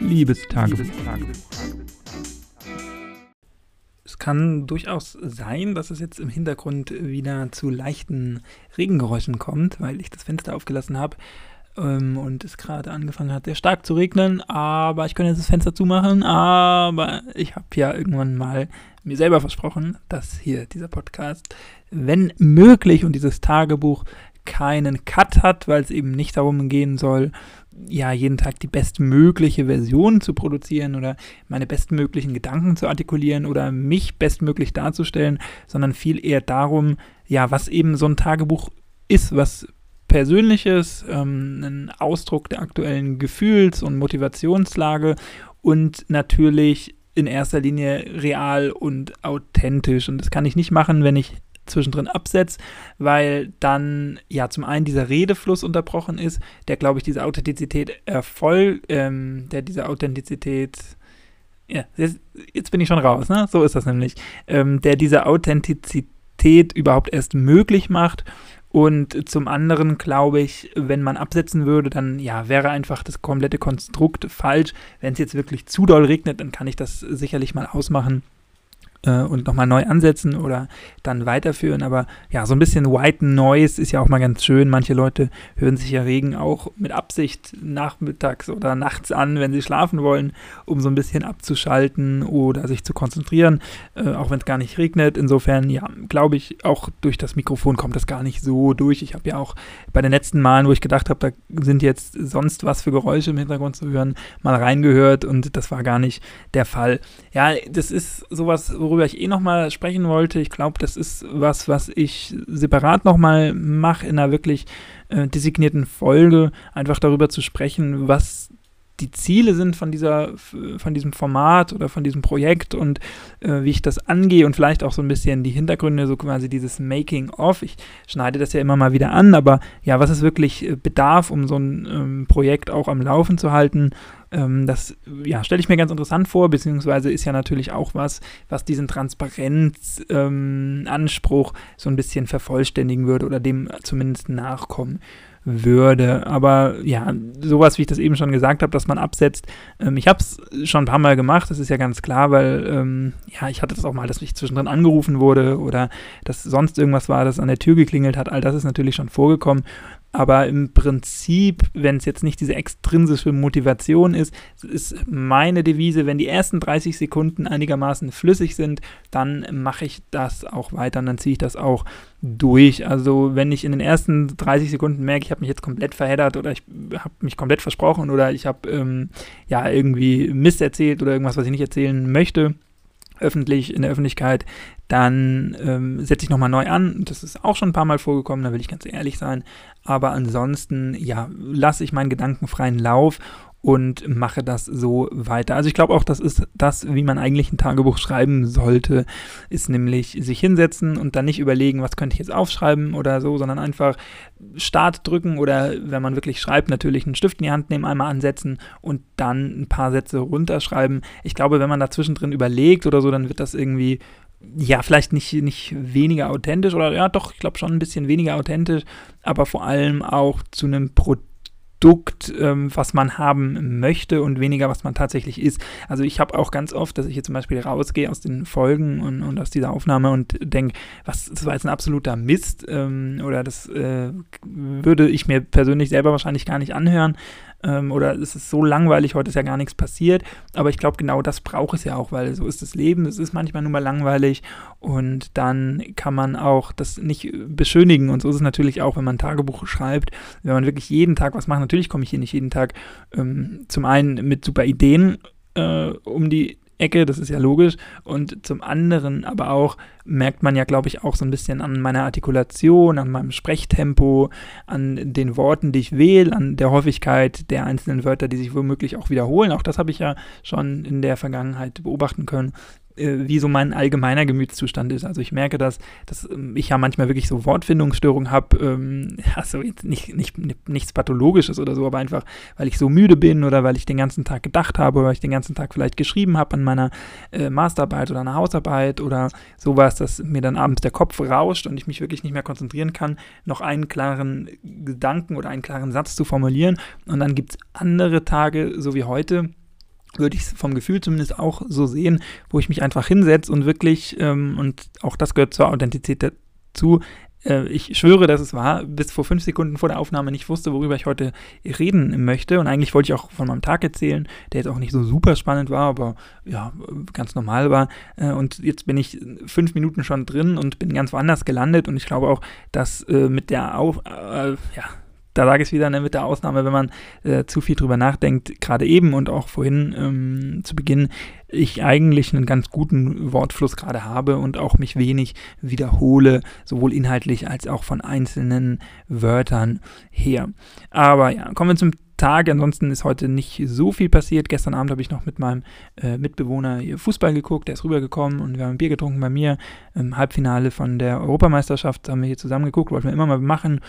Liebestagebuch. Es kann durchaus sein, dass es jetzt im Hintergrund wieder zu leichten Regengeräuschen kommt, weil ich das Fenster aufgelassen habe ähm, und es gerade angefangen hat, sehr stark zu regnen. Aber ich könnte jetzt das Fenster zumachen. Aber ich habe ja irgendwann mal mir selber versprochen, dass hier dieser Podcast, wenn möglich, und dieses Tagebuch keinen Cut hat, weil es eben nicht darum gehen soll, ja, jeden Tag die bestmögliche Version zu produzieren oder meine bestmöglichen Gedanken zu artikulieren oder mich bestmöglich darzustellen, sondern viel eher darum, ja, was eben so ein Tagebuch ist, was Persönliches, ähm, ein Ausdruck der aktuellen Gefühls- und Motivationslage und natürlich in erster Linie real und authentisch. Und das kann ich nicht machen, wenn ich zwischendrin absetzt, weil dann ja zum einen dieser Redefluss unterbrochen ist, der glaube ich diese Authentizität erfolgt, ähm, der diese Authentizität ja, jetzt, jetzt, bin ich schon raus, ne? So ist das nämlich. Ähm, der diese Authentizität überhaupt erst möglich macht. Und zum anderen glaube ich, wenn man absetzen würde, dann ja, wäre einfach das komplette Konstrukt falsch. Wenn es jetzt wirklich zu doll regnet, dann kann ich das sicherlich mal ausmachen äh, und nochmal neu ansetzen oder dann weiterführen. Aber ja, so ein bisschen White Noise ist ja auch mal ganz schön. Manche Leute hören sich ja Regen auch mit Absicht nachmittags oder nachts an, wenn sie schlafen wollen, um so ein bisschen abzuschalten oder sich zu konzentrieren, äh, auch wenn es gar nicht regnet. Insofern, ja, glaube ich, auch durch das Mikrofon kommt das gar nicht so durch. Ich habe ja auch bei den letzten Malen, wo ich gedacht habe, da sind jetzt sonst was für Geräusche im Hintergrund zu hören, mal reingehört und das war gar nicht der Fall. Ja, das ist sowas, wo worüber ich eh nochmal sprechen wollte. Ich glaube, das ist was, was ich separat nochmal mache in einer wirklich äh, designierten Folge, einfach darüber zu sprechen, was die Ziele sind von dieser, von diesem Format oder von diesem Projekt und äh, wie ich das angehe und vielleicht auch so ein bisschen die Hintergründe, so quasi dieses Making of. Ich schneide das ja immer mal wieder an, aber ja, was es wirklich äh, bedarf, um so ein ähm, Projekt auch am Laufen zu halten ähm, das ja, stelle ich mir ganz interessant vor, beziehungsweise ist ja natürlich auch was, was diesen Transparenzanspruch ähm, so ein bisschen vervollständigen würde oder dem zumindest nachkommen würde. Aber ja, sowas, wie ich das eben schon gesagt habe, dass man absetzt. Ähm, ich habe es schon ein paar Mal gemacht, das ist ja ganz klar, weil ähm, ja, ich hatte das auch mal, dass ich zwischendrin angerufen wurde oder dass sonst irgendwas war, das an der Tür geklingelt hat. All das ist natürlich schon vorgekommen. Aber im Prinzip, wenn es jetzt nicht diese extrinsische Motivation ist, ist meine Devise, wenn die ersten 30 Sekunden einigermaßen flüssig sind, dann mache ich das auch weiter und dann ziehe ich das auch durch. Also wenn ich in den ersten 30 Sekunden merke, ich habe mich jetzt komplett verheddert oder ich habe mich komplett versprochen oder ich habe ähm, ja irgendwie Mist erzählt oder irgendwas, was ich nicht erzählen möchte, öffentlich, in der Öffentlichkeit, dann ähm, setze ich nochmal neu an. Das ist auch schon ein paar Mal vorgekommen, da will ich ganz ehrlich sein. Aber ansonsten, ja, lasse ich meinen gedankenfreien Lauf und mache das so weiter. Also ich glaube auch, das ist das, wie man eigentlich ein Tagebuch schreiben sollte, ist nämlich sich hinsetzen und dann nicht überlegen, was könnte ich jetzt aufschreiben oder so, sondern einfach Start drücken oder wenn man wirklich schreibt, natürlich einen Stift in die Hand nehmen, einmal ansetzen und dann ein paar Sätze runterschreiben. Ich glaube, wenn man da zwischendrin überlegt oder so, dann wird das irgendwie ja, vielleicht nicht, nicht weniger authentisch oder ja, doch, ich glaube schon ein bisschen weniger authentisch, aber vor allem auch zu einem Produkt Produkt, ähm, was man haben möchte und weniger, was man tatsächlich ist. Also ich habe auch ganz oft, dass ich hier zum Beispiel rausgehe aus den Folgen und, und aus dieser Aufnahme und denke, was, das war jetzt ein absoluter Mist ähm, oder das äh, würde ich mir persönlich selber wahrscheinlich gar nicht anhören ähm, oder es ist so langweilig, heute ist ja gar nichts passiert. Aber ich glaube, genau das braucht es ja auch, weil so ist das Leben. Es ist manchmal nur mal langweilig und dann kann man auch das nicht beschönigen. Und so ist es natürlich auch, wenn man Tagebuch schreibt, wenn man wirklich jeden Tag was macht. Natürlich komme ich hier nicht jeden Tag ähm, zum einen mit super Ideen äh, um die Ecke, das ist ja logisch. Und zum anderen aber auch merkt man ja, glaube ich, auch so ein bisschen an meiner Artikulation, an meinem Sprechtempo, an den Worten, die ich wähle, an der Häufigkeit der einzelnen Wörter, die sich womöglich auch wiederholen. Auch das habe ich ja schon in der Vergangenheit beobachten können, wie so mein allgemeiner Gemütszustand ist. Also ich merke, dass, dass ähm, ich ja manchmal wirklich so Wortfindungsstörungen habe, ähm, also nicht, nicht, nichts Pathologisches oder so, aber einfach, weil ich so müde bin oder weil ich den ganzen Tag gedacht habe oder weil ich den ganzen Tag vielleicht geschrieben habe an meiner äh, Masterarbeit oder einer Hausarbeit oder sowas, dass mir dann abends der Kopf rauscht und ich mich wirklich nicht mehr konzentrieren kann, noch einen klaren Gedanken oder einen klaren Satz zu formulieren. Und dann gibt es andere Tage, so wie heute, würde ich es vom Gefühl zumindest auch so sehen, wo ich mich einfach hinsetze und wirklich, ähm, und auch das gehört zur Authentizität dazu, äh, ich schwöre, dass es war, bis vor fünf Sekunden vor der Aufnahme nicht wusste, worüber ich heute reden möchte. Und eigentlich wollte ich auch von meinem Tag erzählen, der jetzt auch nicht so super spannend war, aber ja, ganz normal war. Äh, und jetzt bin ich fünf Minuten schon drin und bin ganz woanders gelandet. Und ich glaube auch, dass äh, mit der Auf, äh, ja, da sage ich es wieder ne, mit der Ausnahme, wenn man äh, zu viel drüber nachdenkt, gerade eben und auch vorhin ähm, zu Beginn, ich eigentlich einen ganz guten Wortfluss gerade habe und auch mich wenig wiederhole, sowohl inhaltlich als auch von einzelnen Wörtern her. Aber ja, kommen wir zum Tag. Ansonsten ist heute nicht so viel passiert. Gestern Abend habe ich noch mit meinem äh, Mitbewohner Fußball geguckt. Der ist rübergekommen und wir haben Bier getrunken bei mir. Im Halbfinale von der Europameisterschaft haben wir hier zusammen geguckt. Wollten wir immer mal machen.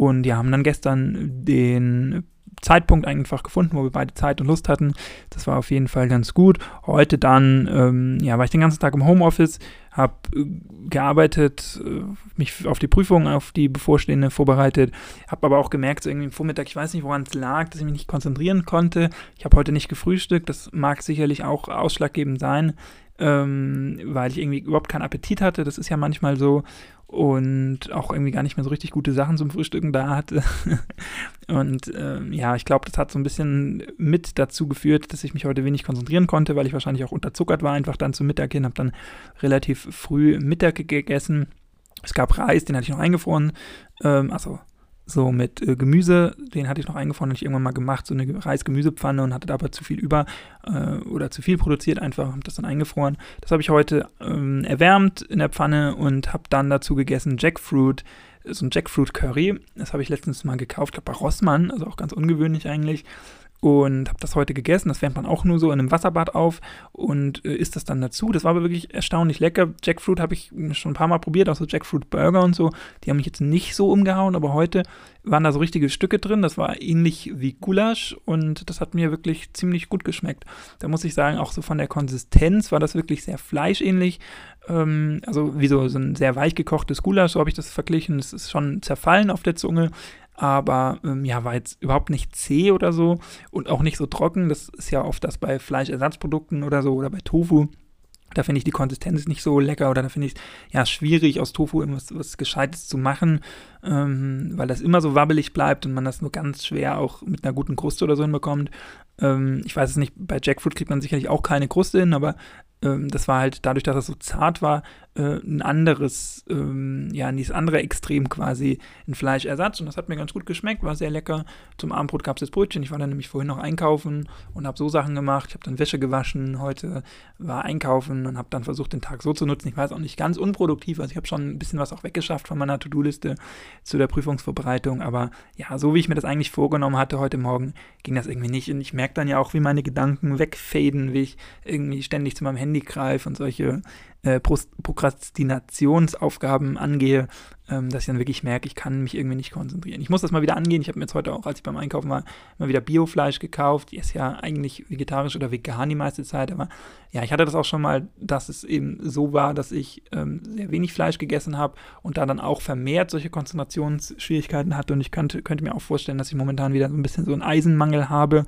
Und ja, haben dann gestern den Zeitpunkt einfach gefunden, wo wir beide Zeit und Lust hatten. Das war auf jeden Fall ganz gut. Heute dann, ähm, ja, war ich den ganzen Tag im Homeoffice, habe äh, gearbeitet, äh, mich auf die Prüfung, auf die bevorstehende vorbereitet, habe aber auch gemerkt, so irgendwie im Vormittag, ich weiß nicht, woran es lag, dass ich mich nicht konzentrieren konnte. Ich habe heute nicht gefrühstückt, das mag sicherlich auch ausschlaggebend sein, ähm, weil ich irgendwie überhaupt keinen Appetit hatte. Das ist ja manchmal so und auch irgendwie gar nicht mehr so richtig gute Sachen zum Frühstücken da hatte. und ähm, ja, ich glaube, das hat so ein bisschen mit dazu geführt, dass ich mich heute wenig konzentrieren konnte, weil ich wahrscheinlich auch unterzuckert war, einfach dann zum Mittag hin, habe dann relativ früh Mittag gegessen. Es gab Reis, den hatte ich noch eingefroren, ähm, also so mit äh, Gemüse, den hatte ich noch eingefroren, hatte ich irgendwann mal gemacht, so eine Reis-Gemüsepfanne und hatte dabei zu viel über äh, oder zu viel produziert einfach, habe das dann eingefroren. Das habe ich heute ähm, erwärmt in der Pfanne und habe dann dazu gegessen Jackfruit, so ein Jackfruit Curry. Das habe ich letztens mal gekauft, glaube bei Rossmann, also auch ganz ungewöhnlich eigentlich und habe das heute gegessen. Das wärmt man auch nur so in einem Wasserbad auf und äh, isst das dann dazu. Das war aber wirklich erstaunlich lecker. Jackfruit habe ich schon ein paar Mal probiert, auch so Jackfruit Burger und so. Die haben mich jetzt nicht so umgehauen, aber heute waren da so richtige Stücke drin. Das war ähnlich wie Gulasch und das hat mir wirklich ziemlich gut geschmeckt. Da muss ich sagen, auch so von der Konsistenz war das wirklich sehr fleischähnlich. Ähm, also wie so, so ein sehr weich gekochtes Gulasch, so habe ich das verglichen. Es ist schon zerfallen auf der Zunge aber ähm, ja, war jetzt überhaupt nicht zäh oder so und auch nicht so trocken. Das ist ja oft das bei Fleischersatzprodukten oder so oder bei Tofu. Da finde ich die Konsistenz nicht so lecker oder da finde ich es ja schwierig, aus Tofu irgendwas was Gescheites zu machen, ähm, weil das immer so wabbelig bleibt und man das nur ganz schwer auch mit einer guten Kruste oder so hinbekommt. Ähm, ich weiß es nicht, bei Jackfruit kriegt man sicherlich auch keine Kruste hin, aber ähm, das war halt dadurch, dass es so zart war, ein anderes, ähm, ja, in dieses andere Extrem quasi ein Fleischersatz. Und das hat mir ganz gut geschmeckt, war sehr lecker. Zum Abendbrot gab es das Brötchen. Ich war dann nämlich vorhin noch einkaufen und habe so Sachen gemacht. Ich habe dann Wäsche gewaschen. Heute war einkaufen und habe dann versucht, den Tag so zu nutzen. Ich war jetzt auch nicht ganz unproduktiv. Also ich habe schon ein bisschen was auch weggeschafft von meiner To-Do-Liste zu der Prüfungsvorbereitung. Aber ja, so wie ich mir das eigentlich vorgenommen hatte heute Morgen, ging das irgendwie nicht. Und ich merke dann ja auch, wie meine Gedanken wegfaden, wie ich irgendwie ständig zu meinem Handy greife und solche äh, Prokrastinationsaufgaben angehe, ähm, dass ich dann wirklich merke, ich kann mich irgendwie nicht konzentrieren. Ich muss das mal wieder angehen. Ich habe mir jetzt heute auch, als ich beim Einkaufen war, mal wieder Biofleisch gekauft. Die ist ja eigentlich vegetarisch oder vegan die meiste Zeit, aber ja, ich hatte das auch schon mal, dass es eben so war, dass ich ähm, sehr wenig Fleisch gegessen habe und da dann auch vermehrt solche Konzentrationsschwierigkeiten hatte und ich könnte, könnte mir auch vorstellen, dass ich momentan wieder so ein bisschen so einen Eisenmangel habe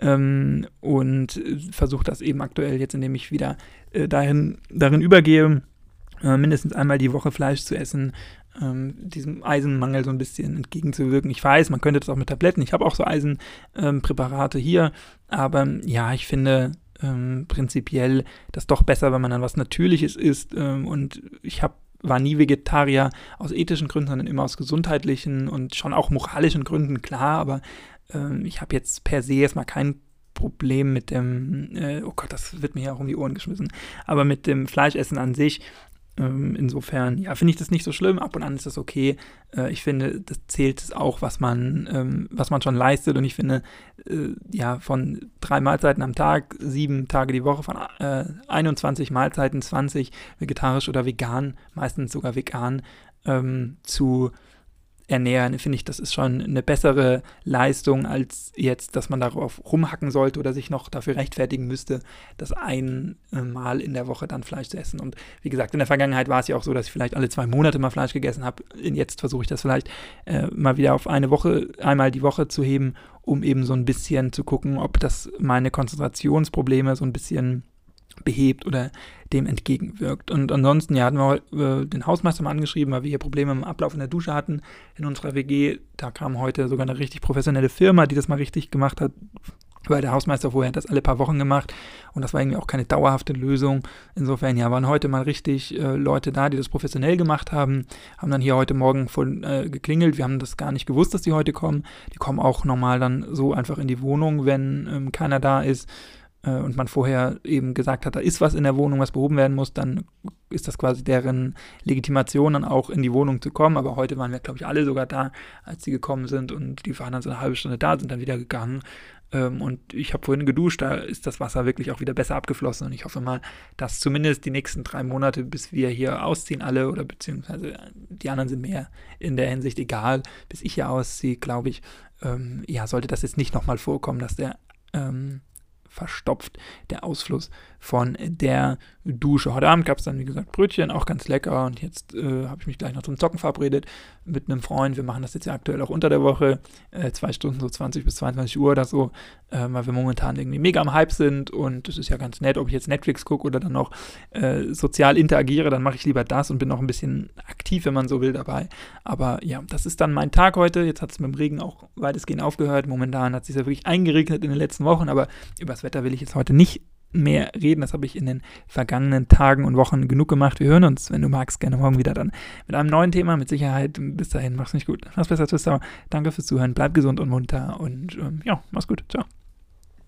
ähm, und versuche das eben aktuell jetzt, indem ich wieder äh, dahin, darin übergehe, äh, mindestens einmal die Woche Fleisch zu essen, ähm, diesem Eisenmangel so ein bisschen entgegenzuwirken. Ich weiß, man könnte das auch mit Tabletten. Ich habe auch so Eisenpräparate ähm, hier, aber ja, ich finde ähm, prinzipiell das doch besser, wenn man dann was Natürliches isst. Ähm, und ich habe war nie Vegetarier aus ethischen Gründen, sondern immer aus gesundheitlichen und schon auch moralischen Gründen, klar, aber ähm, ich habe jetzt per se erstmal kein Problem mit dem, äh, oh Gott, das wird mir ja auch um die Ohren geschmissen, aber mit dem Fleischessen an sich. Ähm, insofern, ja, finde ich das nicht so schlimm. Ab und an ist das okay. Äh, ich finde, das zählt es auch, was man, ähm, was man schon leistet. Und ich finde, äh, ja, von drei Mahlzeiten am Tag, sieben Tage die Woche, von äh, 21 Mahlzeiten, 20 vegetarisch oder vegan, meistens sogar vegan, ähm, zu ernähren, finde ich, das ist schon eine bessere Leistung, als jetzt, dass man darauf rumhacken sollte oder sich noch dafür rechtfertigen müsste, das einmal in der Woche dann Fleisch zu essen. Und wie gesagt, in der Vergangenheit war es ja auch so, dass ich vielleicht alle zwei Monate mal Fleisch gegessen habe. Jetzt versuche ich das vielleicht äh, mal wieder auf eine Woche, einmal die Woche zu heben, um eben so ein bisschen zu gucken, ob das meine Konzentrationsprobleme so ein bisschen behebt oder dem entgegenwirkt. Und ansonsten, ja, hatten wir äh, den Hausmeister mal angeschrieben, weil wir hier Probleme im Ablauf in der Dusche hatten in unserer WG. Da kam heute sogar eine richtig professionelle Firma, die das mal richtig gemacht hat. Weil der Hausmeister vorher hat das alle paar Wochen gemacht und das war irgendwie auch keine dauerhafte Lösung. Insofern, ja, waren heute mal richtig äh, Leute da, die das professionell gemacht haben, haben dann hier heute Morgen von, äh, geklingelt. Wir haben das gar nicht gewusst, dass die heute kommen. Die kommen auch normal dann so einfach in die Wohnung, wenn ähm, keiner da ist äh, und man vorher eben gesagt hat, da ist was in der Wohnung, was behoben werden muss, dann ist das quasi deren Legitimation, dann auch in die Wohnung zu kommen. Aber heute waren wir, glaube ich, alle sogar da, als sie gekommen sind und die waren dann so eine halbe Stunde da, sind dann wieder gegangen. Ähm, und ich habe vorhin geduscht, da ist das Wasser wirklich auch wieder besser abgeflossen. Und ich hoffe mal, dass zumindest die nächsten drei Monate, bis wir hier ausziehen, alle oder beziehungsweise die anderen sind mir in der Hinsicht egal, bis ich hier ausziehe, glaube ich, ähm, ja, sollte das jetzt nicht nochmal vorkommen, dass der ähm, verstopft, der Ausfluss von der Dusche. Heute Abend gab es dann, wie gesagt, Brötchen, auch ganz lecker. Und jetzt äh, habe ich mich gleich noch zum Zocken verabredet mit einem Freund. Wir machen das jetzt ja aktuell auch unter der Woche, äh, zwei Stunden, so 20 bis 22 Uhr oder so, äh, weil wir momentan irgendwie mega am Hype sind. Und es ist ja ganz nett, ob ich jetzt Netflix gucke oder dann noch äh, sozial interagiere, dann mache ich lieber das und bin noch ein bisschen aktiv, wenn man so will, dabei. Aber ja, das ist dann mein Tag heute. Jetzt hat es mit dem Regen auch weitestgehend aufgehört. Momentan hat es sich ja wirklich eingeregnet in den letzten Wochen, aber übers Wetter will ich jetzt heute nicht mehr reden. Das habe ich in den vergangenen Tagen und Wochen genug gemacht. Wir hören uns, wenn du magst, gerne morgen wieder dann mit einem neuen Thema. Mit Sicherheit. Bis dahin, mach's nicht gut. Mach's besser, Twister. Danke fürs Zuhören. Bleib gesund und munter und ähm, ja, mach's gut. Ciao.